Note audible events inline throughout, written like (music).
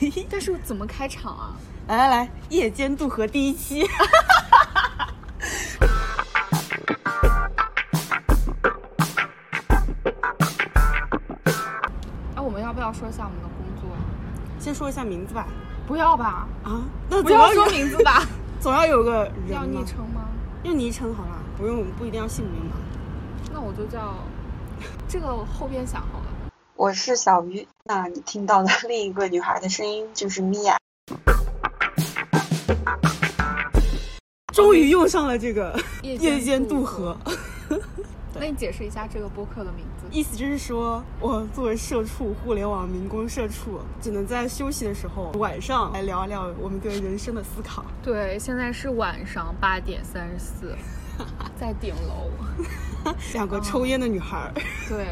(laughs) 但是怎么开场啊？来来来，夜间渡河第一期。(laughs) 哎，我们要不要说一下我们的工作？先说一下名字吧。不要吧？啊，那不要总要有说名字吧？(laughs) 总要有个人要嘛昵称吗？用昵称好了，不用不一定要姓名嘛。那我就叫这个后边想好了。我是小鱼，那你听到的 (laughs) 另一个女孩的声音就是米娅。终于用上了这个夜夜间渡渡河，(laughs) 那你解释一下这个播客的名字？意思就是说我作为社畜，互联网民工社畜，只能在休息的时候晚上来聊一聊我们对人生的思考。对，现在是晚上八点三十四，(laughs) 在顶楼。两个抽烟的女孩儿，对。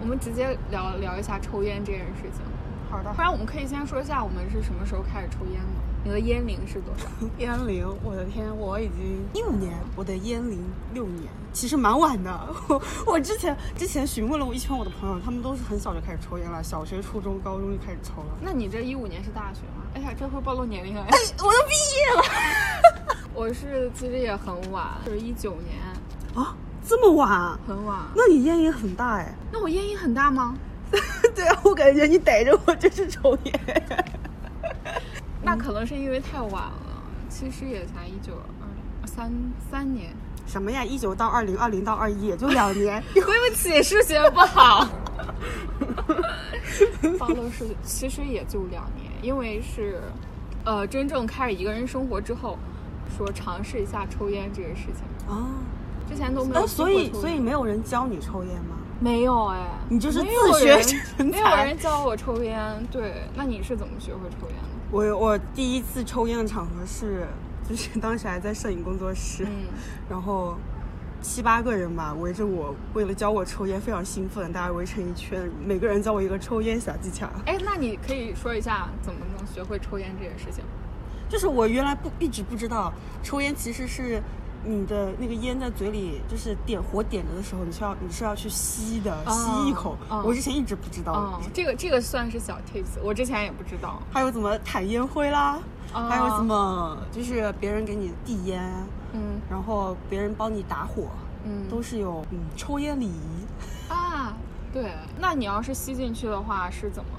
我们直接聊聊一下抽烟这件事情。好的不然我们可以先说一下我们是什么时候开始抽烟的。你的烟龄是多少？烟龄，我的天，我已经一五年，我的烟龄六年，其实蛮晚的。我 (laughs) 我之前之前询问了我一圈我的朋友，他们都是很小就开始抽烟了，小学、初中、高中就开始抽了。那你这一五年是大学吗？哎呀，这会暴露年龄了哎！我都毕业了 (laughs) 我是其实也很晚，就是一九年，啊，这么晚啊？很晚。那你烟瘾很大哎。那我烟瘾很大吗？(laughs) 对啊，我感觉你逮着我就是抽烟。那可能是因为太晚了，其实也才一九二三三年。什么呀？一九到二零，二零到二一，也就两年。(laughs) 对不起，数学不好。(laughs) 暴露是其实也就两年，因为是，呃，真正开始一个人生活之后，说尝试一下抽烟这个事情，啊，之前都没有呃，所以所以没有人教你抽烟吗？没有哎，你就是自学人成没有才人教我抽烟。对，那你是怎么学会抽烟的？我我第一次抽烟的场合是，就是当时还在摄影工作室，嗯然后七八个人吧围着我，为了教我抽烟，非常兴奋，大家围成一圈，每个人教我一个抽烟小技巧。哎，那你可以说一下怎么能学会抽烟这件事情？就是我原来不一直不知道，抽烟其实是你的那个烟在嘴里，就是点火点着的时候，你是要你是要去吸的，吸一口。哦我之前一直不知道。哦，这个这个算是小 tips，我之前也不知道。还有怎么弹烟灰啦，哦还有怎么就是别人给你递烟，嗯然后别人帮你打火，嗯，都是有嗯抽烟礼仪。啊，对。那你要是吸进去的话是怎么？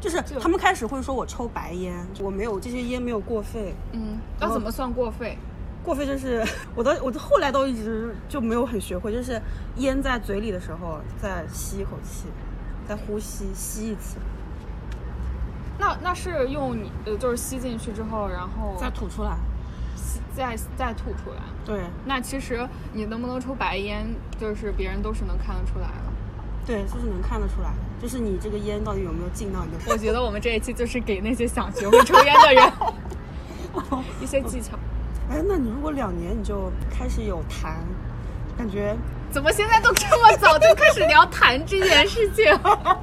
就是他们开始会说我抽白烟，我没有这些烟没有过肺，嗯，然后要怎么算过肺？过肺就是 (laughs) 我的我的后来都一直就没有很学会，就是烟在嘴里的时候再吸一口气，再呼吸吸一次，那那是用你呃，就是吸进去之后，然后再吐出来。吸再再吐出来。对那其实你能不能抽白烟，就是别人都是能看得出来的。对，就是能看得出来的，就是你这个烟到底有没有进到你的我觉得我们这一期就是给那些想学会抽烟的人 (laughs) 一些技巧。哎，那你如果两年你就开始有痰，感觉怎么现在都这么早就开始聊谈这件事情？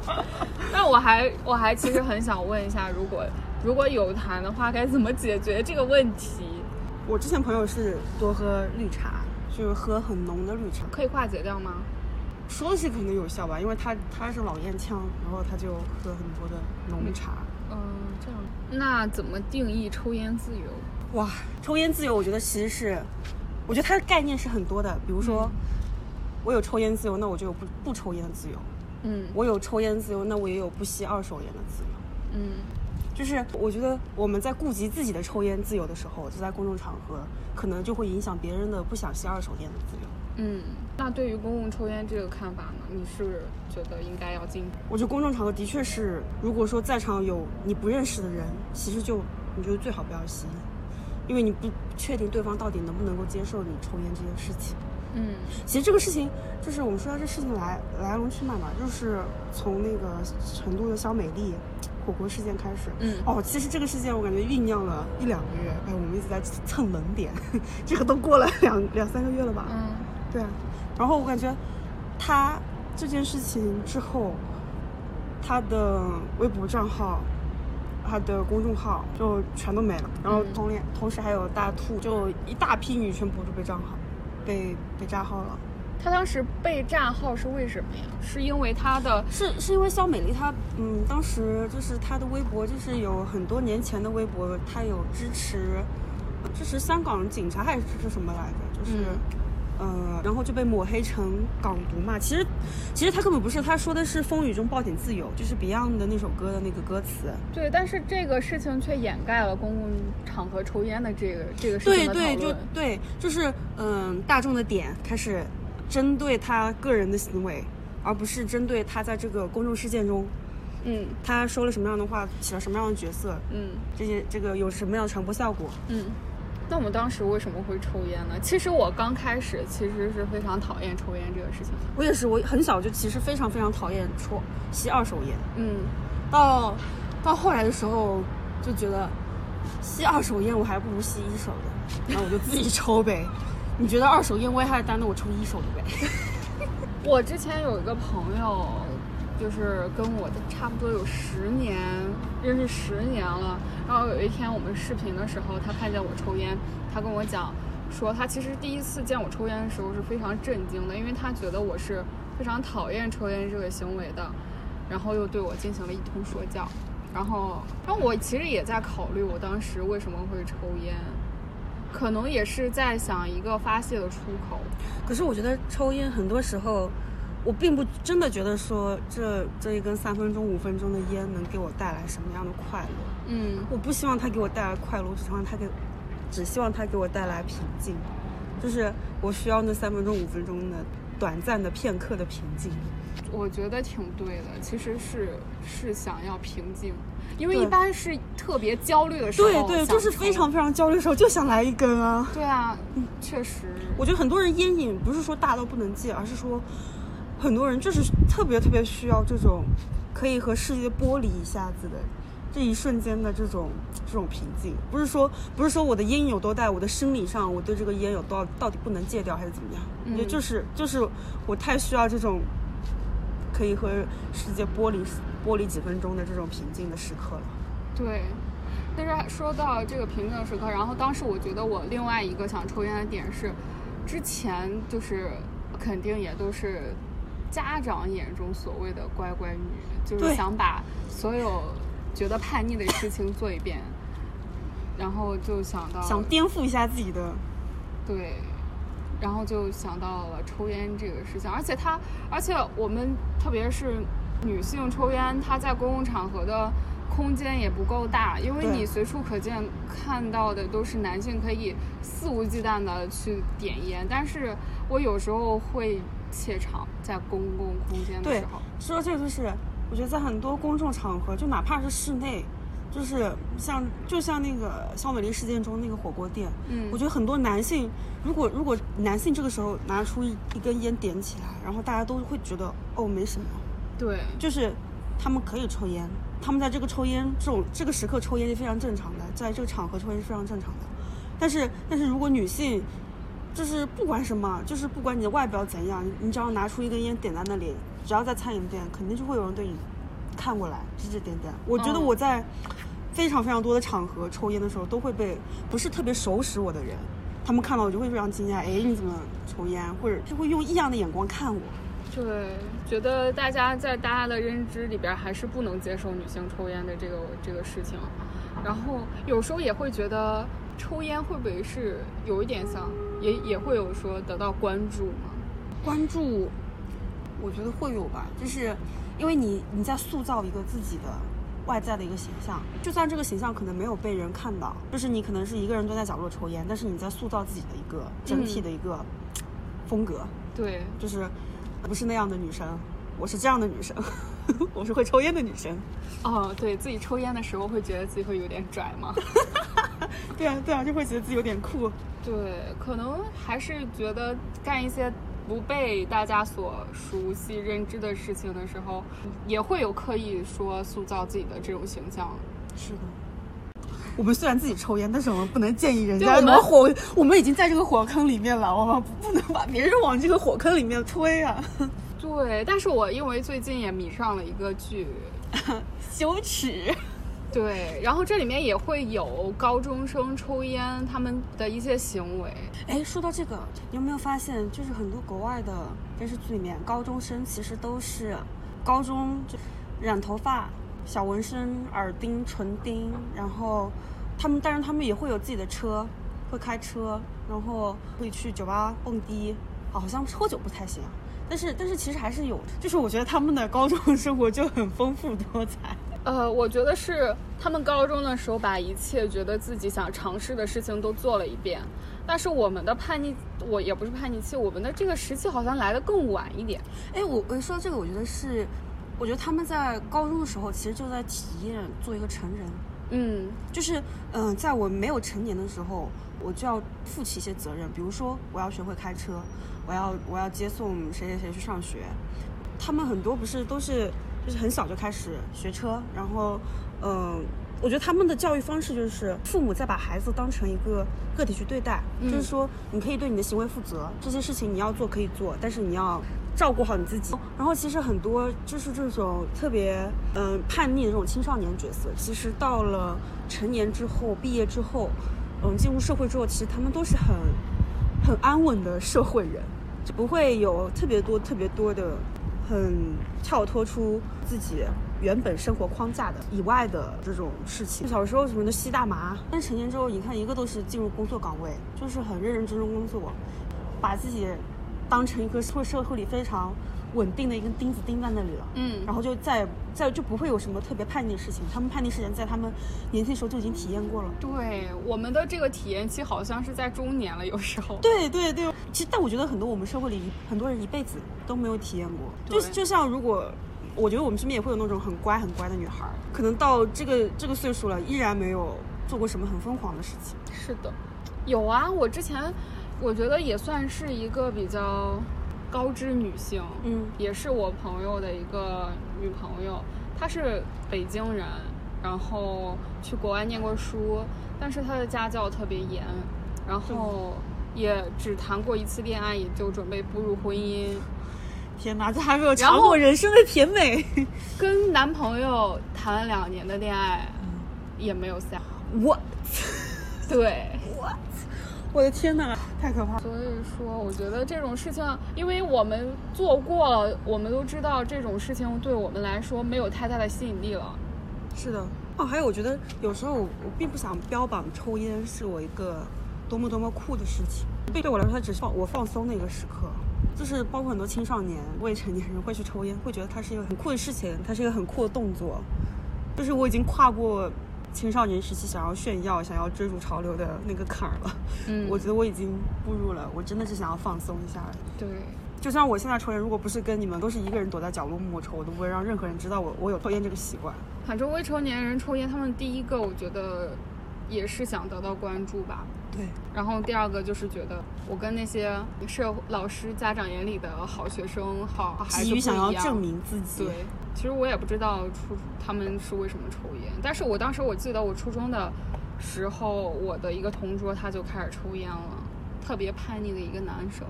(laughs) 那我还我还其实很想问一下，如果如果有痰的话，该怎么解决这个问题？我之前朋友是多喝绿茶，就是喝很浓的绿茶，可以化解掉吗？说是肯定有效吧，因为他他是老烟枪，然后他就喝很多的浓茶。嗯，这样。那怎么定义抽烟自由？哇，抽烟自由，我觉得其实是，我觉得它的概念是很多的。比如说，我有抽烟自由，那我就有不不抽烟的自由；嗯我有抽烟自由，那我也有不吸二手烟的自由。嗯就是我觉得我们在顾及自己的抽烟自由的时候，就在公众场合，可能就会影响别人的不想吸二手烟的自由。嗯。那对于公共抽烟这个看法呢？你是觉得应该要禁止？我觉得公众场合的确是，如果说在场有你不认识的人，其实就你觉得最好不要吸，因为你不确定对方到底能不能够接受你抽烟这件事情。嗯其实这个事情，就是我们说到这事情来来龙去脉嘛，就是从那个成都的小美丽火锅事件开始。嗯哦，其实这个事件我感觉酝酿了一两个月，哎，我们一直在蹭冷点，这个都过了两 (laughs) 两三个月了吧？嗯对啊，然后我感觉他这件事情之后，他的微博账号、他的公众号就全都没了，然后嗯同连、同时还有大兔，就一大批女权博主被账号被被炸号了。他当时被炸号是为什么呀？是因为他的是是因为肖美丽她，嗯，当时就是她的微博，就是有很多年前的微博，她有支持支持香港警察还是支持什么来着？就是。呃，然后就被抹黑成港独嘛。其实，其实他根本不是，他说的是风雨中抱紧自由，就是 Beyond 的那首歌的那个歌词。对，但是这个事情却掩盖了公共场合抽烟的这个这个事情对对，就对，就是嗯，大众的点开始针对他个人的行为，而不是针对他在这个公众事件中，嗯，他说了什么样的话，起了什么样的角色，嗯，这些这个有什么样的传播效果，嗯。那我们当时为什么会抽烟呢？其实我刚开始其实是非常讨厌抽烟这个事情。我也是，我很小就其实非常非常讨厌抽吸二手烟。嗯，到到后来的时候就觉得吸二手烟我还不如吸一手的，那我就自己抽呗。你觉得二手烟危害大，那我抽一手的呗。(laughs) 我之前有一个朋友。就是跟我差不多有十年认识十年了，然后有一天我们视频的时候，他看见我抽烟，他跟我讲说他其实第一次见我抽烟的时候是非常震惊的，因为他觉得我是非常讨厌抽烟这个行为的，然后又对我进行了一通说教，然后然后我其实也在考虑我当时为什么会抽烟，可能也是在想一个发泄的出口，可是我觉得抽烟很多时候。我并不真的觉得说这这一根三分钟五分钟的烟能给我带来什么样的快乐。嗯，我不希望它给我带来快乐，我只希望它给，只希望它给我带来平静。就是我需要那三分钟五分钟的短暂的片刻的平静。我觉得挺对的，其实是是想要平静，因为一般是特别焦虑的时候，对对，就是非常非常焦虑的时候就想来一根啊。对啊，确实。我觉得很多人烟瘾不是说大到不能戒，而是说。很多人就是特别特别需要这种可以和世界剥离一下子的这一瞬间的这种这种平静，不是说不是说我的烟有多大，我的生理上我对这个烟有多到底不能戒掉还是怎么样，也就是就是我太需要这种可以和世界剥离剥离几分钟的这种平静的时刻了。对，但是说到这个平静的时刻，然后当时我觉得我另外一个想抽烟的点是，之前就是肯定也都是。家长眼中所谓的乖乖女，就是想把所有觉得叛逆的事情做一遍，然后就想到想颠覆一下自己的，对，然后就想到了抽烟这个事情，而且他，而且我们特别是女性抽烟，她在公共场合的空间也不够大，因为你随处可见看到的都是男性可以肆无忌惮的去点烟，但是我有时候会。怯场在公共空间的时候，说这个就是，我觉得在很多公众场合，就哪怕是室内，就是像就像那个肖美丽事件中那个火锅店，嗯，我觉得很多男性，如果如果男性这个时候拿出一一根烟点起来，然后大家都会觉得哦没什么，对，就是他们可以抽烟，他们在这个抽烟这种这个时刻抽烟是非常正常的，在这个场合抽烟是非常正常的，但是但是如果女性。就是不管什么，就是不管你的外表怎样，你只要拿出一根烟点在那里，只要在餐饮店，肯定就会有人对你看过来指指点点。我觉得我在非常非常多的场合抽烟的时候，都会被不是特别熟识我的人，他们看到我就会非常惊讶，哎，你怎么抽烟？或者就会用异样的眼光看我。对，觉得大家在大家的认知里边还是不能接受女性抽烟的这个这个事情，然后有时候也会觉得。抽烟会不会是有一点像，也也会有说得到关注吗？关注，我觉得会有吧，就是因为你你在塑造一个自己的外在的一个形象，就算这个形象可能没有被人看到，就是你可能是一个人蹲在角落抽烟，但是你在塑造自己的一个整体的一个风格。对，就是不是那样的女生，我是这样的女生，(laughs) 我是会抽烟的女生。哦，对自己抽烟的时候会觉得自己会有点拽吗？(laughs) 对啊，对啊，就会觉得自己有点酷。对，可能还是觉得干一些不被大家所熟悉认知的事情的时候，也会有刻意说塑造自己的这种形象。是的。我们虽然自己抽烟，但是我们不能建议人家。我们火，我们已经在这个火坑里面了，我们 (laughs) 不能把别人往这个火坑里面推啊。对，但是我因为最近也迷上了一个剧，(laughs) 羞耻。对，然后这里面也会有高中生抽烟他们的一些行为。哎，说到这个，你有没有发现，就是很多国外的电视剧里面，高中生其实都是高中就染头发、小纹身、耳钉、唇钉，然后他们，但是他们也会有自己的车，会开车，然后会去酒吧蹦迪，好像喝酒不太行。但是，但是其实还是有，就是我觉得他们的高中生活就很丰富多彩。(laughs) 呃，我觉得是他们高中的时候把一切觉得自己想尝试的事情都做了一遍，但是我们的叛逆，我也不是叛逆期，我们的这个时期好像来的更晚一点。哎，我我说这个，我觉得是，我觉得他们在高中的时候其实就在体验做一个成人。嗯，就是嗯、呃在我没有成年的时候，我就要负起一些责任，比如说我要学会开车，我要我要接送谁谁谁去上学。他们很多不是都是就是很小就开始学车，然后嗯、呃我觉得他们的教育方式就是父母在把孩子当成一个个体去对待，嗯就是说你可以对你的行为负责，这些事情你要做可以做，但是你要照顾好你自己。然后其实很多就是这种特别嗯、叛逆的这种青少年角色，其实到了成年之后，毕业之后，嗯，进入社会之后，其实他们都是很很安稳的社会人，就不会有特别多特别多的很跳脱出自己原本生活框架的以外的这种事情。小时候什么的吸大麻，但成年之后，你看一个都是进入工作岗位，就是很认认真真工作，把自己当成一个社会社会里非常稳定的一根钉子钉在那里了。嗯然后就再再就不会有什么特别叛逆的事情，他们叛逆事情在他们年轻的时候就已经体验过了。对，我们的这个体验期好像是在中年了，有时候。对对对，其实但我觉得很多我们社会里很多人一辈子都没有体验过，就对就像如果。我觉得我们身边也会有那种很乖很乖的女孩儿，可能到这个这个岁数了，依然没有做过什么很疯狂的事情。是的，有啊，我之前我觉得也算是一个比较高知女性，嗯也是我朋友的一个女朋友，她是北京人，然后去国外念过书，但是她的家教特别严，然后也只谈过一次恋爱，也就准备步入婚姻，(laughs) 天哪，这还没有然尝后过人生的甜美。(laughs) 跟男朋友谈了两年的恋爱，也没有下。我对，我的天哪，太可怕了。所以说，我觉得这种事情，因为我们做过了，我们都知道这种事情对我们来说没有太大的吸引力了。是的，哦，还有我觉得有时候我我并不想标榜抽烟是我一个多么多么酷的事情，对对我来说，它只是放我放松的一个时刻。就是包括很多青少年、未成年人会去抽烟，会觉得它是一个很酷的事情，它是一个很酷的动作。就是我已经跨过青少年时期想要炫耀、想要追逐潮流的那个坎儿了。嗯我觉得我已经步入了，我真的是想要放松一下。对，就像我现在抽烟，如果不是跟你们都是一个人躲在角落默默抽，我都不会让任何人知道我我有抽烟这个习惯。反正未成年人抽烟，他们第一个我觉得也是想得到关注吧。对，然后第二个就是觉得我跟那些社老师、家长眼里的好学生、好好孩子一样想要证明自己。对，其实我也不知道初他们是为什么抽烟，但是我当时我记得我初中的时候，我的一个同桌他就开始抽烟了，特别叛逆的一个男生。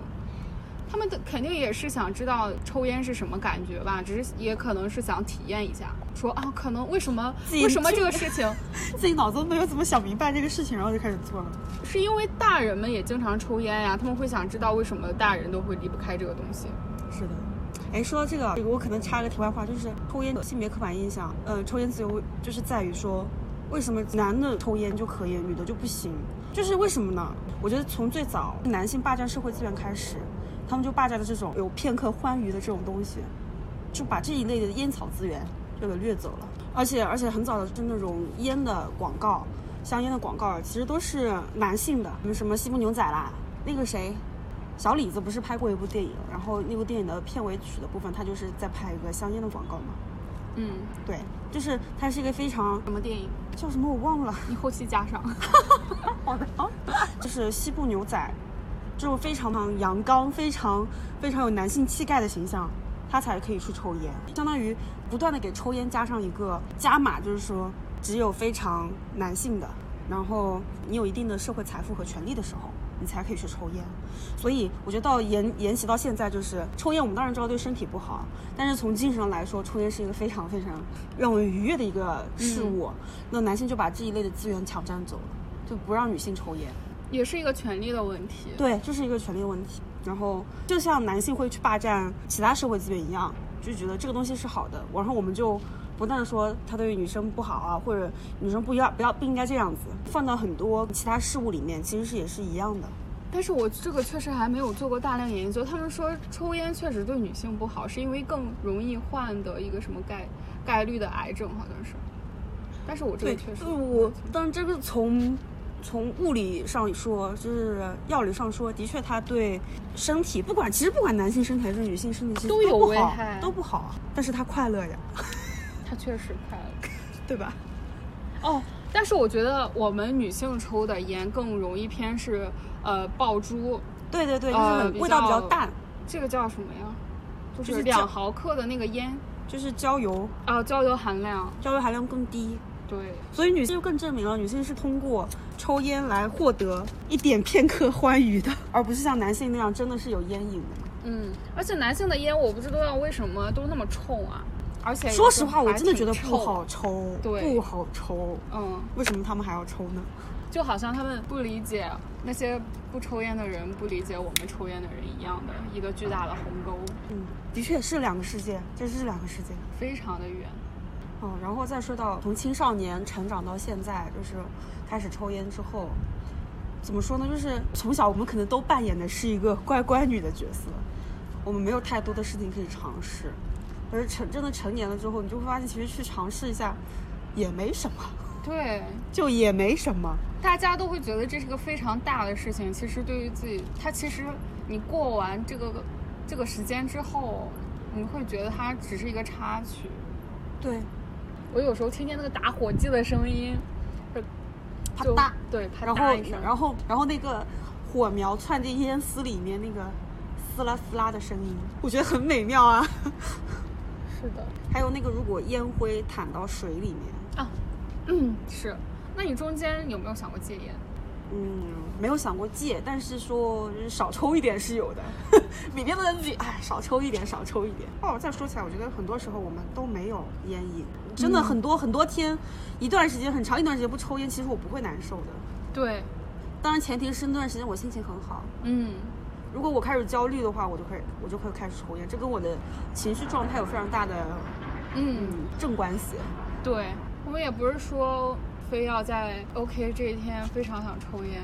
他们的肯定也是想知道抽烟是什么感觉吧，只是也可能是想体验一下，说啊，可能为什么为什么这个事情，(laughs) 自己脑子没有怎么想明白这个事情，然后就开始做了。是因为大人们也经常抽烟呀，他们会想知道为什么大人都会离不开这个东西。是的。哎，说到这个，这个我可能插个题外话，就是抽烟的性别刻板印象，呃，抽烟自由就是在于说，为什么男的抽烟就可以，女的就不行？就是为什么呢？我觉得从最早男性霸占社会资源开始，他们就霸占了这种有片刻欢愉的这种东西，就把这一类的烟草资源就给掠走了。而且而且很早的是那种烟的广告，香烟的广告其实都是男性的，什么什么西部牛仔啦，那个谁，小李子不是拍过一部电影，然后那部电影的片尾曲的部分，他就是在拍一个香烟的广告嘛。嗯，对，就是它是一个非常什么电影？叫什么我忘了，你后期加上。(laughs) 好的，就是西部牛仔，这种非常阳刚、非常非常有男性气概的形象，他才可以去抽烟，相当于不断的给抽烟加上一个加码，就是说只有非常男性的，然后你有一定的社会财富和权利的时候，你才可以去抽烟。所以我觉得到沿沿袭到现在，就是抽烟，我们当然知道对身体不好，但是从精神上来说，抽烟是一个非常非常让我愉悦的一个事物。那男性就把这一类的资源抢占走了，就不让女性抽烟。也是一个权利的问题。对，这是一个权利问题。然后就像男性会去霸占其他社会资源一样，就觉得这个东西是好的，然后我们就不断的说他对女生不好啊，或者女生不要不要不应该这样子，放到很多其他事物里面，其实是也是一样的。但是我这个确实还没有做过大量研究。他们说抽烟确实对女性不好，是因为更容易患得一个什么概概率的癌症，好像是。但是我这个确实，我但这个从。从物理上说，就是药理上说，的确它对身体，不管其实不管男性身体还是女性身体，都有危害，都不好。但是它快乐呀，它确实快乐，对吧？哦，但是我觉得我们女性抽的烟更容易偏是呃爆珠，对对对，就是味道比较淡。这个叫什么呀？就是两毫克的那个烟，就是焦油啊，焦油含量，焦油含量更低。对，所以女性就更证明了，女性是通过抽烟来获得一点片刻欢愉的，而不是像男性那样真的是有烟瘾的。嗯，而且男性的烟我不知道为什么都那么冲啊，而且说实话，我真的觉得不好抽，对，不好抽。嗯，为什么他们还要抽呢？就好像他们不理解那些不抽烟的人不理解我们抽烟的人一样的一个巨大的鸿沟。嗯，的确是两个世界，这是两个世界，非常的远。嗯，然后再说到从青少年成长到现在，就是开始抽烟之后，怎么说呢？就是从小我们可能都扮演的是一个乖乖女的角色，我们没有太多的事情可以尝试。而成真的成年了之后，你就会发现，其实去尝试一下也没什么。对，就也没什么。大家都会觉得这是个非常大的事情，其实对于自己，它其实你过完这个这个时间之后，你会觉得它只是一个插曲。对。我有时候听见那个打火机的声音，啪嗒，对，啪嗒一声，然后，然后那个火苗窜进烟丝里面，那个撕拉撕拉的声音，我觉得很美妙啊。是的，还有那个如果烟灰弹到水里面啊，嗯，是。那你中间有没有想过戒烟？嗯，没有想过戒，但是说少抽一点是有的。每天都在自己哎，少抽一点，少抽一点。哦，再说起来，我觉得很多时候我们都没有烟瘾，真的很多很多天，一段时间很长一段时间不抽烟，其实我不会难受的。对，当然前提是那段时间我心情很好。嗯，如果我开始焦虑的话，我就会我就会开始抽烟，这跟我的情绪状态有非常大的嗯正关系。对，我们也不是说。非要在 OK 这一天非常想抽烟，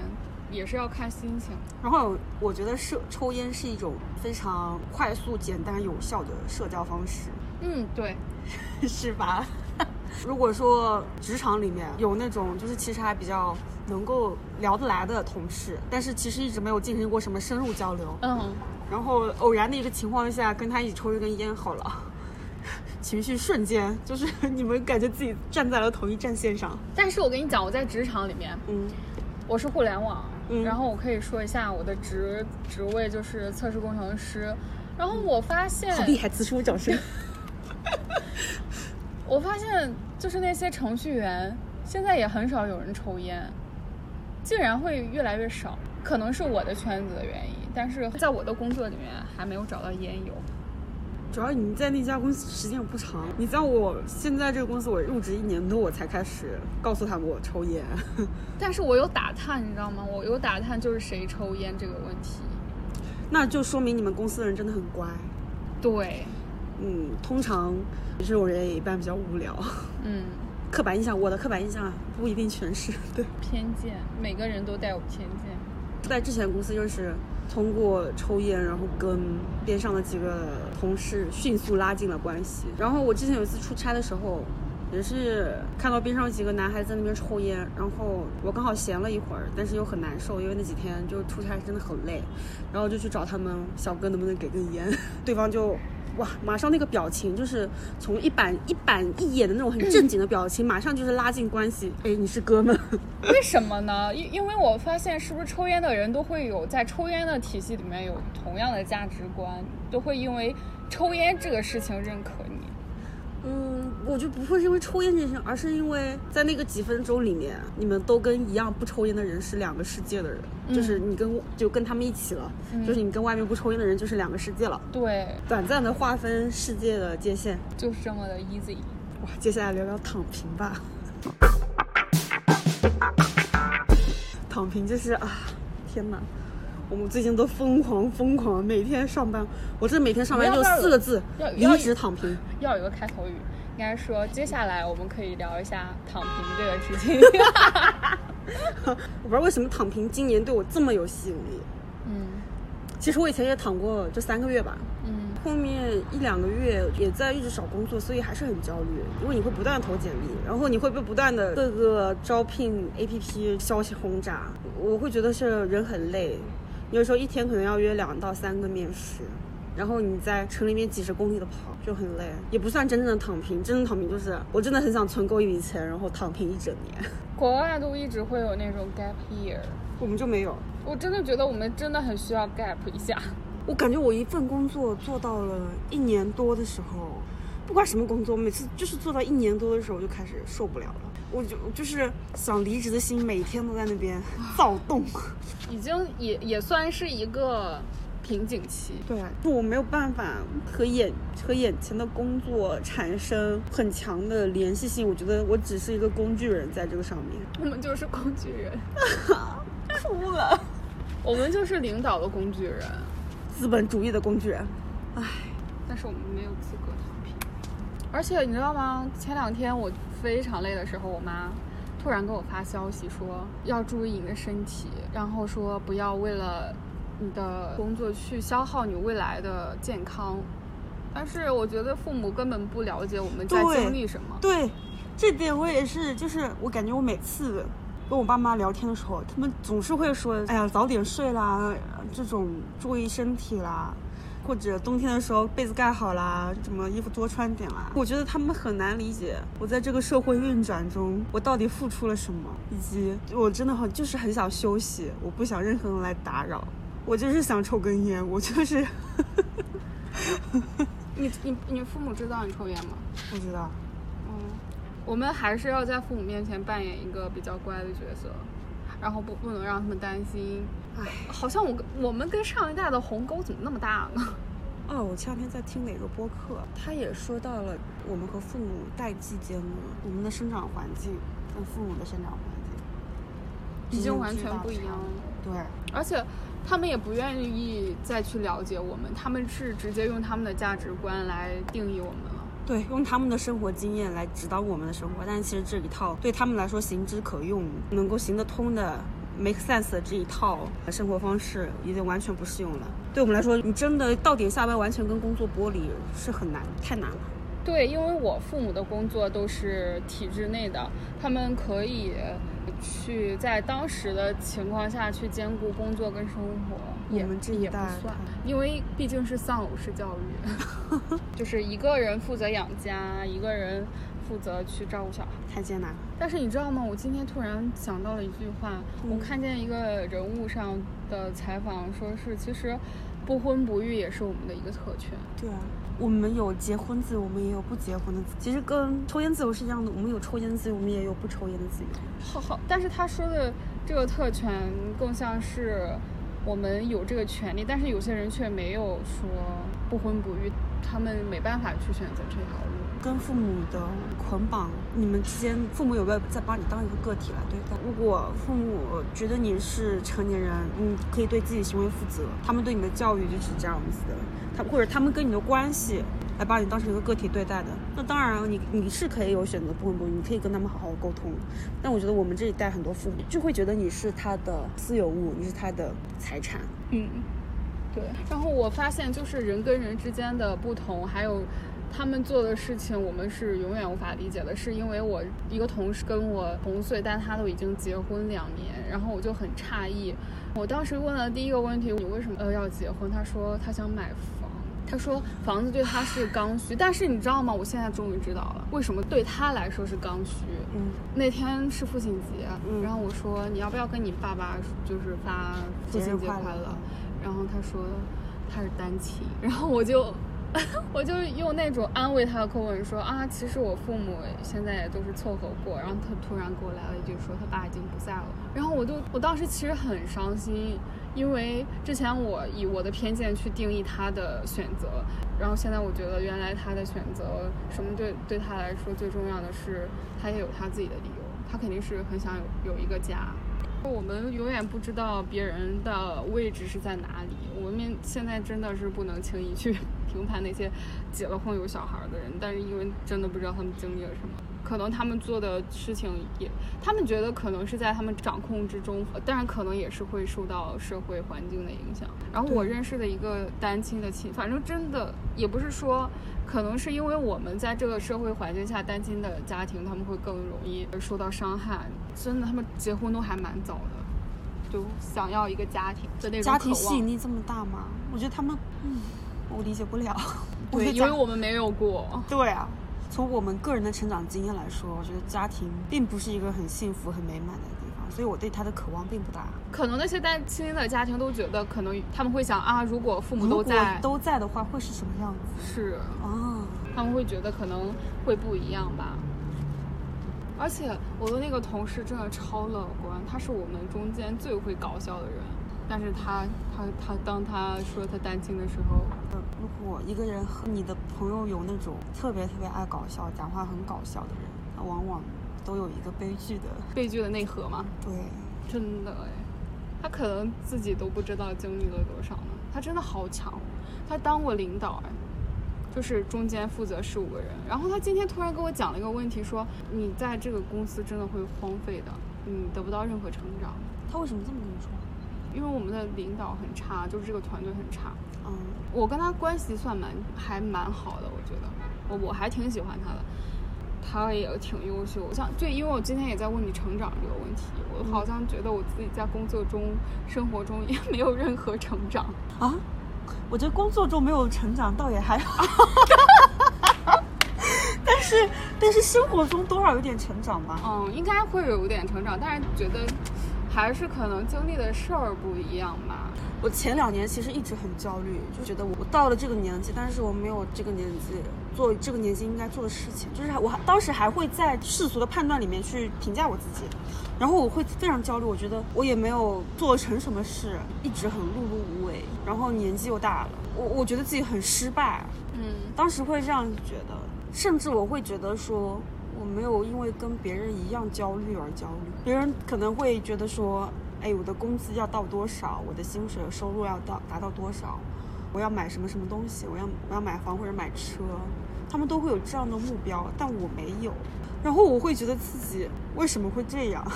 也是要看心情。然后我觉得社抽烟是一种非常快速、简单、有效的社交方式。嗯，对，(laughs) 是吧？(laughs) 如果说职场里面有那种就是其实还比较能够聊得来的同事，但是其实一直没有进行过什么深入交流。嗯。然后偶然的一个情况下跟他一起抽一根烟好了。情绪瞬间就是 (laughs) 你们感觉自己站在了同一战线上。但是我跟你讲，我在职场里面，嗯，我是互联网，嗯，然后我可以说一下我的职职位就是测试工程师。然后我发现，好厉害，此处掌声。我发现就是那些程序员现在也很少有人抽烟，竟然会越来越少。可能是我的圈子的原因，但是在我的工作里面还没有找到烟友。主要你在那家公司时间不长，你在我现在这个公司，我入职一年多，我才开始告诉他们我抽烟。(laughs) 但是我有打探，你知道吗？我有打探，就是谁抽烟这个问题。那就说明你们公司的人真的很乖。对，嗯，通常这种人也一般比较无聊。嗯，刻板印象，我的刻板印象不一定全是对偏见，每个人都带有偏见。在之前公司就是。通过抽烟，然后跟边上的几个同事迅速拉近了关系。然后我之前有一次出差的时候，也是看到边上几个男孩在那边抽烟，然后我刚好闲了一会儿，但是又很难受，因为那几天就出差真的很累，然后就去找他们，小哥能不能给根烟？(laughs) 对方就。哇！马上那个表情就是从一板一板一眼的那种很正经的表情，马上就是拉近关系。哎，你是哥们？(laughs) 为什么呢？因因为我发现，是不是抽烟的人都会有在抽烟的体系里面有同样的价值观，都会因为抽烟这个事情认可你。嗯，我就不会是因为抽烟这件事，而是因为在那个几分钟里面，你们都跟一样不抽烟的人是两个世界的人，就是你跟就跟他们一起了，就是你跟外面不抽烟的人就是两个世界了，对，短暂的划分世界的界限。就是这么的 easy。哇，接下来聊聊躺平吧。(laughs) 躺平就是啊，天哪！我们最近都疯狂疯狂，每天上班，我这每天上班就四个字要：要离职躺平。要有一个开头语，应该说接下来我们可以聊一下躺平这个事情。(laughs) 我不知道为什么躺平今年对我这么有吸引力。嗯其实我以前也躺过，这三个月吧。嗯后面一两个月也在一直找工作，所以还是很焦虑，因为你会不断投简历，然后你会被不断的各个招聘 APP 消息轰炸，我会觉得是人很累，有时候一天可能要约两到三个面试，然后你在城里面几十公里的跑，就很累，也不算真正的躺平，真正躺平就是我真的很想存够一笔钱，然后躺平一整年，国外都一直会有那种 gap year，我们就没有。我真的觉得我们真的很需要 gap 一下。我感觉我一份工作做到了一年多的时候，不管什么工作，每次就是做到一年多的时候，我就开始受不了了。我就就是想离职的心，每天都在那边躁动。(laughs) 已经也也算是一个瓶颈期。对，就我没有办法和眼和眼前的工作产生很强的联系性。我觉得我只是一个工具人在这个上面。我们就是工具人，(laughs) 哭了，我们就是领导的工具人，资本主义的工具人。唉，但是我们没有资格躺平。而且你知道吗？前两天我非常累的时候，我妈突然给我发消息说要注意你的身体，然后说不要为了你的工作去消耗你未来的健康。但是我觉得父母根本不了解我们在经历什么。对，这点我也是，就是我感觉我每次跟我爸妈聊天的时候，他们总是会说：“哎呀，早点睡啦，这种注意身体啦。”或者冬天的时候被子盖好啦，什么衣服多穿点啦。我觉得他们很难理解我在这个社会运转中，我到底付出了什么，以及我真的很就是很想休息，我不想任何人来打扰，我就是想抽根烟，我就是 (laughs) 你你你父母知道你抽烟吗？不知道。嗯，我们还是要在父母面前扮演一个比较乖的角色，然后不不能让他们担心。唉，好像我跟我们跟上一代的鸿沟怎么那么大呢？哦，我前两天在听哪个播客，他也说到了我们和父母代际间的我们的生长环境跟父母的生长环境已经完全不一样。了。对，而且他们也不愿意再去了解我们，他们是直接用他们的价值观来定义我们了。对，用他们的生活经验来指导我们的生活，但是其实这一套对他们来说行之可用、能够行得通的 make sense 的这一套生活方式，已经完全不适用了。对我们来说，你真的到点下班完全跟工作剥离是很难，太难了。对，因为我父母的工作都是体制内的，他们可以去在当时的情况下去兼顾工作跟生活，也我们这也不算，因为毕竟是丧偶式教育，(laughs) 就是一个人负责养家，一个人负责去照顾小孩。太艰难了。但是你知道吗？我今天突然想到了一句话，我嗯看见一个人物上的采访，说是其实不婚不育也是我们的一个特权。对啊，我们有结婚自由，我们也有不结婚的自由。其实跟抽烟自由是一样的，我们有抽烟自由，我们也有不抽烟的自由。好好，但是他说的这个特权更像是我们有这个权利，但是有些人却没有说不婚不育，他们没办法去选择这条路。跟父母的捆绑，你们之间父母有没有在把你当一个个体来对待？如果父母觉得你是成年人，你可以对自己行为负责，他们对你的教育就是这样子的，他或者他们跟你的关系来把你当成一个个体对待的，那当然你你是可以有选择不婚不育，你可以跟他们好好沟通。但我觉得我们这一代很多父母就会觉得你是他的私有物，你是他的财产。嗯，对。然后我发现，就是人跟人之间的不同，还有他们做的事情，我们是永远无法理解的。是因为我一个同事跟我同岁，但他都已经结婚两年，然后我就很诧异。我当时问了第一个问题，你为什么呃要结婚？他说他想买房。他说房子对他是刚需，但是你知道吗？我现在终于知道了，为什么对他来说是刚需。嗯，那天是父亲节，嗯然后我说你要不要跟你爸爸就是发父亲节快乐？然后他说他是单亲，然后我就 (laughs) 我就用那种安慰他的口吻说啊，其实我父母现在也都是凑合过。然后他突然给我来了一句说他爸已经不在了。然后我就我当时其实很伤心，因为之前我以我的偏见去定义他的选择，然后现在我觉得原来他的选择什么对对他来说最重要的是他也有他自己的理由，他肯定是很想有有一个家。我们永远不知道别人的位置是在哪里。我们现在真的是不能轻易去评判那些结了婚有小孩的人，但是因为真的不知道他们经历了什么，可能他们做的事情也，他们觉得可能是在他们掌控之中，当然可能也是会受到社会环境的影响。然后我认识的一个单亲的亲，反正真的也不是说，可能是因为我们在这个社会环境下，单亲的家庭他们会更容易受到伤害。真的，他们结婚都还蛮早的，就想要一个家庭的那种家庭吸引力这么大吗？我觉得他们，嗯，我理解不了。(laughs) 对，因为我们没有过。对啊，从我们个人的成长经验来说，我觉得家庭并不是一个很幸福、很美满的地方，所以我对他的渴望并不大。可能那些单亲的家庭都觉得，可能他们会想啊，如果父母都在，都在的话，会是什么样子？是啊，他们会觉得可能会不一样吧。而且我的那个同事真的超乐观，他是我们中间最会搞笑的人。但是他他他当他说他单亲的时候，呃如果一个人和你的朋友有那种特别特别爱搞笑、讲话很搞笑的人，他往往都有一个悲剧的。悲剧的内核嘛，对，真的哎，他可能自己都不知道经历了多少呢。他真的好强，他当过领导哎，就是中间负责十五个人。然后他今天突然跟我讲了一个问题，说你在这个公司真的会荒废的，你得不到任何成长，他为什么这么跟你说？因为我们的领导很差，就是这个团队很差。嗯，我跟他关系算蛮还蛮好的，我觉得我我还挺喜欢他的，他也挺优秀。像对，因为我今天也在问你成长这个问题，我好像觉得我自己在工作中、生活中也没有任何成长。啊，我觉得工作中没有成长倒也还好，(laughs) 但是但是生活中多少有点成长吧。嗯，应该会有点成长，但是觉得还是可能经历的事儿不一样吧。我前两年其实一直很焦虑，就觉得我到了这个年纪，但是我没有这个年纪做这个年纪应该做的事情，就是我还当时还会在世俗的判断里面去评价我自己，然后我会非常焦虑，我觉得我也没有做成什么事，一直很碌碌无为，然后年纪又大了，我我觉得自己很失败，嗯，当时会这样觉得，甚至我会觉得说，我没有因为跟别人一样焦虑而焦虑。别人可能会觉得说，哎，我的工资要到多少，我的薪水收入要到达到多少，我要买什么什么东西，我要我要买房或者买车，他们都会有这样的目标，但我没有。然后我会觉得自己为什么会这样？(laughs)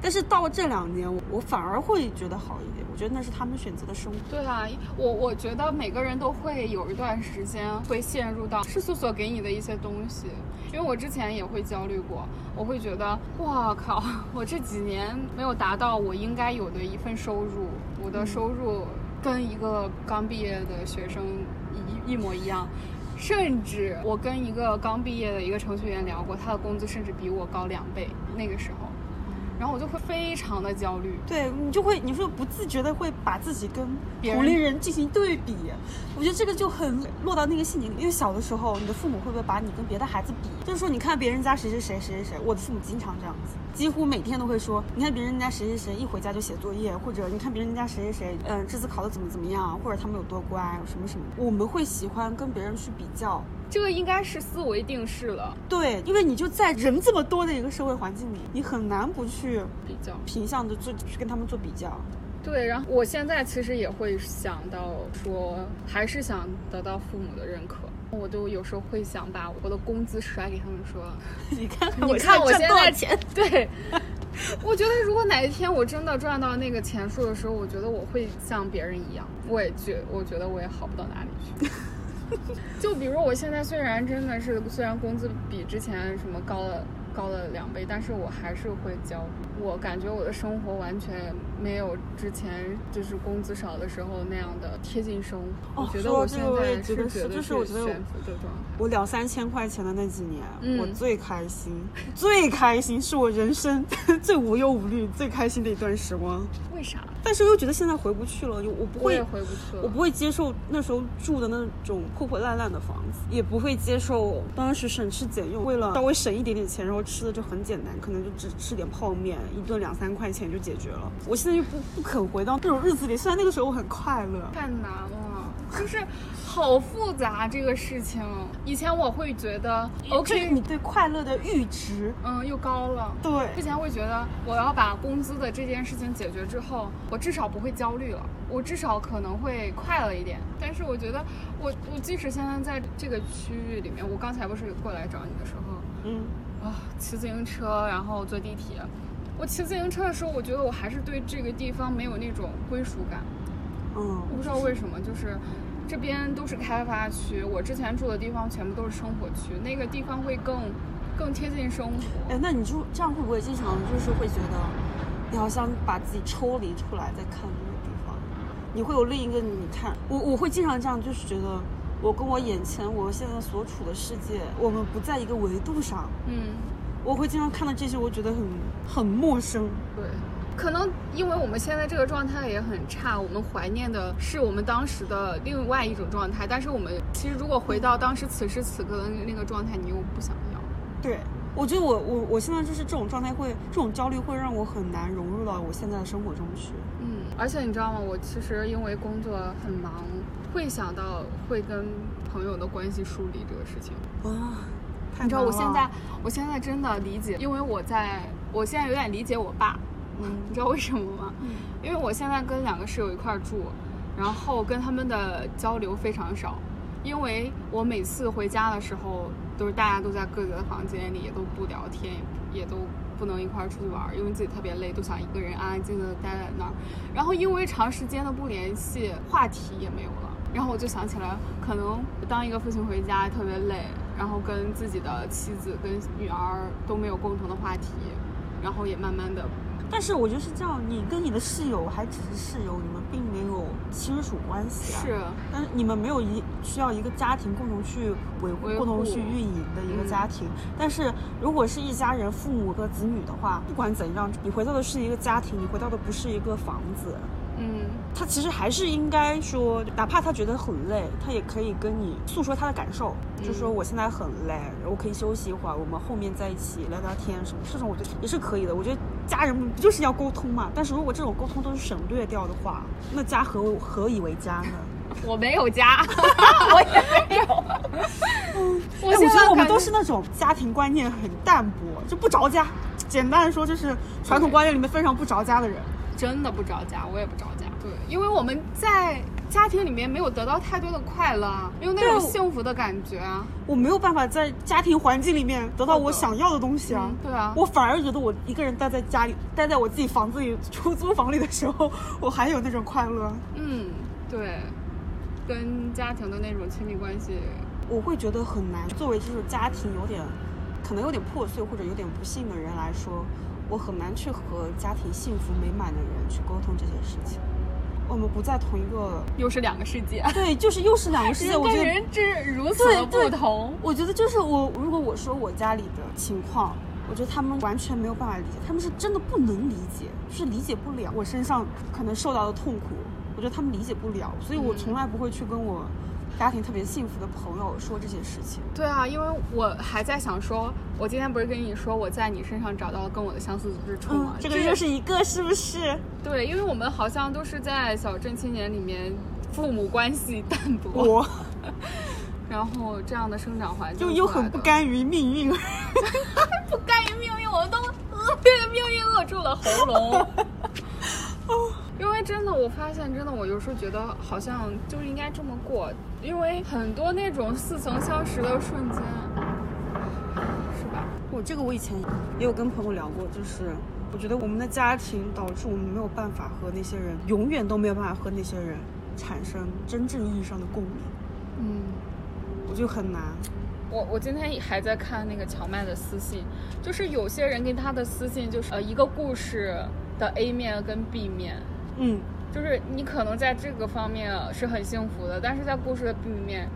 但是到这两年，我我反而会觉得好一点。我觉得那是他们选择的生活。对啊，我我觉得每个人都会有一段时间会陷入到世俗所给你的一些东西，因为我之前也会焦虑过，我会觉得，哇靠，我这几年没有达到我应该有的一份收入，我的收入跟一个刚毕业的学生一一模一样。甚至我跟一个刚毕业的一个程序员聊过，他的工资甚至比我高两倍。那个时候，然后我就会非常的焦虑。对你就会，你说不自觉的会把自己跟同龄人进行对比，我觉得这个就很落到那个陷阱里。因为小的时候，你的父母会不会把你跟别的孩子比？就是说，你看别人家谁谁谁谁谁谁，我的父母经常这样子，几乎每天都会说，你看别人家谁谁谁一回家就写作业，或者你看别人家谁谁谁，嗯、这次考的怎么怎么样，或者他们有多乖，什么什么，我们会喜欢跟别人去比较。这个应该是思维定式了，对，因为你就在人这么多的一个社会环境里，你很难不去比较。平向的做去跟他们做比较。对，然后我现在其实也会想到说，还是想得到父母的认可。我就有时候会想把我的工资甩给他们说，(laughs) 你看你看我现在钱？(laughs) 对，(laughs) 我觉得如果哪一天我真的赚到那个钱数的时候，我觉得我会像别人一样，我也觉我觉得我也好不到哪里去。(laughs) 就比如我现在虽然真的是虽然工资比之前什么高了高了两倍，但是我还是会交。我感觉我的生活完全没有之前就是工资少的时候那样的贴近生活。哦我觉得我现在觉得是觉得就是我觉得。我两三千块钱的那几年，嗯我最开心，最开心是我人生 (laughs) 最无忧无虑、最开心的一段时光。为啥？但是又觉得现在回不去了，就我不会，我也回不去了。我不会接受那时候住的那种破破烂烂的房子，也不会接受当时省吃俭用，为了稍微省一点点钱，然后吃的就很简单，可能就只吃点泡面，一顿两三块钱就解决了。我现在就不不肯回到那种日子里，虽然那个时候我很快乐，太难了，就是好复杂这个事情。以前我会觉得就是，OK，你对快乐的阈值，嗯，又高了。对之前会觉得我要把工资的这件事情解决之后，我至少不会焦虑了，我至少可能会快乐一点。但是我觉得我我即使现在在这个区域里面，我刚才不是过来找你的时候嗯。啊，骑自行车，然后坐地铁。我骑自行车的时候，我觉得我还是对这个地方没有那种归属感。嗯我不知道为什么，就是这边都是开发区，我之前住的地方全部都是生活区，那个地方会更更贴近生活。哎，那你就这样会不会经常就是会觉得，你好像把自己抽离出来再看那个地方，你会有另一个你看，我我会经常这样，就是觉得我跟我眼前我现在所处的世界，我们不在一个维度上，嗯，我会经常看到这些，我觉得很很陌生。对。可能因为我们现在这个状态也很差，我们怀念的是我们当时的另外一种状态。但是我们其实如果回到当时此时此刻的那个状态，你又不想要。对，我觉得我我我现在就是这种状态会，这种焦虑会让我很难融入到我现在的生活中去。嗯，而且你知道吗？我其实因为工作很忙，会想到会跟朋友的关系梳理这个事情。啊，太你知道我现在，我现在真的理解，因为我在，我现在有点理解我爸。嗯你知道为什么吗？因为我现在跟两个室友一块儿住，然后跟他们的交流非常少，因为我每次回家的时候，都是大家都在各自的房间里，也都不聊天，也都不能一块儿出去玩儿，因为自己特别累，都想一个人安安静静的待在那儿。然后因为长时间的不联系，话题也没有了。然后我就想起来，可能当一个父亲回家特别累，然后跟自己的妻子跟女儿都没有共同的话题，然后也慢慢的但是我觉得是这样，你跟你的室友还只是室友，你们并没有亲属关系啊。是。但是你们没有一需要一个家庭共同去维护、维共同去运营的一个嗯家庭。但是如果是一家人，父母和子女的话，不管怎样，你回到的是一个家庭，你回到的不是一个房子。嗯。他其实还是应该说，哪怕他觉得很累，他也可以跟你诉说他的感受，就说嗯我现在很累，我可以休息一会儿，我们后面在一起聊聊天什么，这种我觉得也是可以的。我觉得家人们不就是要沟通嘛？但是如果这种沟通都是省略掉的话，那家何何以为家呢？我没有家，我也没有。我哎，我觉得我们感都是那种家庭观念很淡薄，就不着家。简单的说，就是传统观念里面非常不着家的人。真的不着家，我也不着家。对，因为我们在家庭里面没有得到太多的快乐，没有那种幸福的感觉啊。我没有办法在家庭环境里面得到我想要的东西啊。嗯对啊我反而觉得我一个人待在家里，待在我自己房子里、出租房里的时候，我还有那种快乐。嗯，对，跟家庭的那种亲密关系，我会觉得很难。作为就是家庭有点，可能有点破碎或者有点不幸的人来说，我很难去和家庭幸福美满的人去沟通这些事情。我们不在同一个，又是两个世界，对，就是又是两个世界。人跟我觉得人之如此的不同。我觉得就是我，如果我说我家里的情况，我觉得他们完全没有办法理解，他们是真的不能理解，就是理解不了我身上可能受到的痛苦，我觉得他们理解不了，所以我嗯从来不会去跟我家庭特别幸福的朋友说这些事情。对啊，因为我还在想说，我今天不是跟你说我在你身上找到了跟我的相似之处吗？嗯这个又是一个，是不是？对，因为我们好像都是在小镇青年里面，父母关系淡薄，(laughs) 然后这样的生长环境就又很不甘于命运。(laughs) 不甘于命运，我们都呃被命运扼住了喉咙。(laughs) 真的，我发现真的，我有时候觉得好像就应该这么过，因为很多那种似曾相识的瞬间，是吧？我这个我以前也有跟朋友聊过，就是我觉得我们的家庭导致我们没有办法和那些人，永远都没有办法和那些人产生真正意义上的共鸣，嗯，我就很难。我我今天还在看那个荞麦的私信，就是有些人给他的私信就是呃一个故事的 A 面跟 B 面，嗯，就是你可能在这个方面是很幸福的，但是在故事的 B 面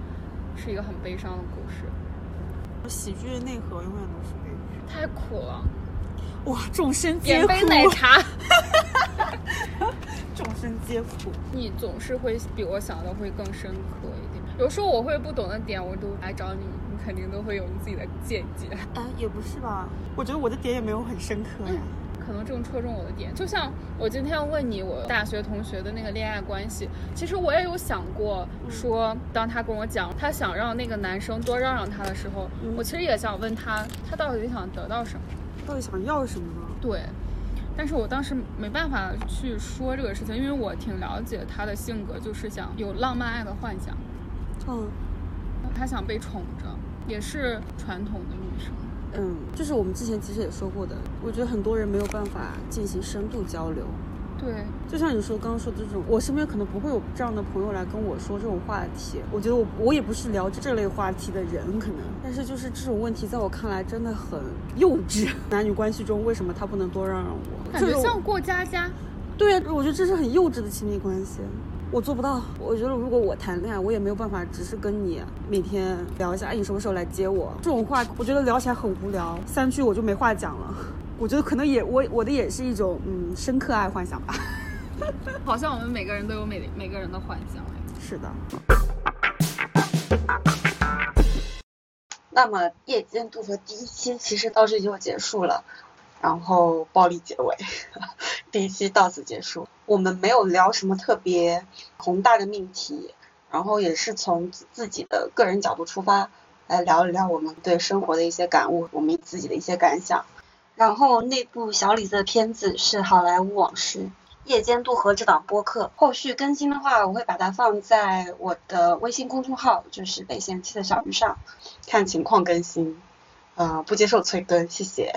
是一个很悲伤的故事，喜剧的内核永远都是悲剧。太苦了。哇，众生皆苦，点杯奶茶。(laughs) 众生皆苦。你总是会比我想的会更深刻一点。有时候我会不懂的点，我都来找你，你肯定都会有你自己的见解。哎，也不是吧？我觉得我的点也没有很深刻呀。可能正戳中我的点，就像我今天问你我大学同学的那个恋爱关系，其实我也有想过，说当他跟我讲他想让那个男生多让让他的时候，嗯我其实也想问他，他到底想得到什么？到底想要什么呢？对，但是我当时没办法去说这个事情，因为我挺了解他的性格，就是想有浪漫爱的幻想，嗯他想被宠着，也是传统的。嗯，就是我们之前其实也说过的，我觉得很多人没有办法进行深度交流。对，就像你说刚刚说的这种，我身边可能不会有这样的朋友来跟我说这种话题。我觉得我我也不是聊这类话题的人，可能，但是就是这种问题，在我看来真的很幼稚。(laughs) 男女关系中，为什么他不能多让让我？感觉像过家家。对啊，我觉得这是很幼稚的亲密关系，我做不到。我觉得如果我谈恋爱，我也没有办法，只是跟你每天聊一下，哎，你什么时候来接我？这种话，我觉得聊起来很无聊，三句我就没话讲了。(laughs) 我觉得可能也我我的也是一种嗯深刻爱幻想吧。(laughs) 好像我们每个人都有每每个人的幻想哎。(laughs) 是的，那么夜间渡河第一期其实到这里就结束了，然后暴力结尾，第一期到此结束。我们没有聊什么特别宏大的命题，然后也是从自己的个人角度出发来聊一聊我们对生活的一些感悟，我们自己的一些感想。然后那部小李子的片子是《好莱坞往事》。夜间渡河这档播客后续更新的话，我会把它放在我的微信公众号，就是北贤妻的小鱼上，看情况更新。呃，不接受催更，谢谢。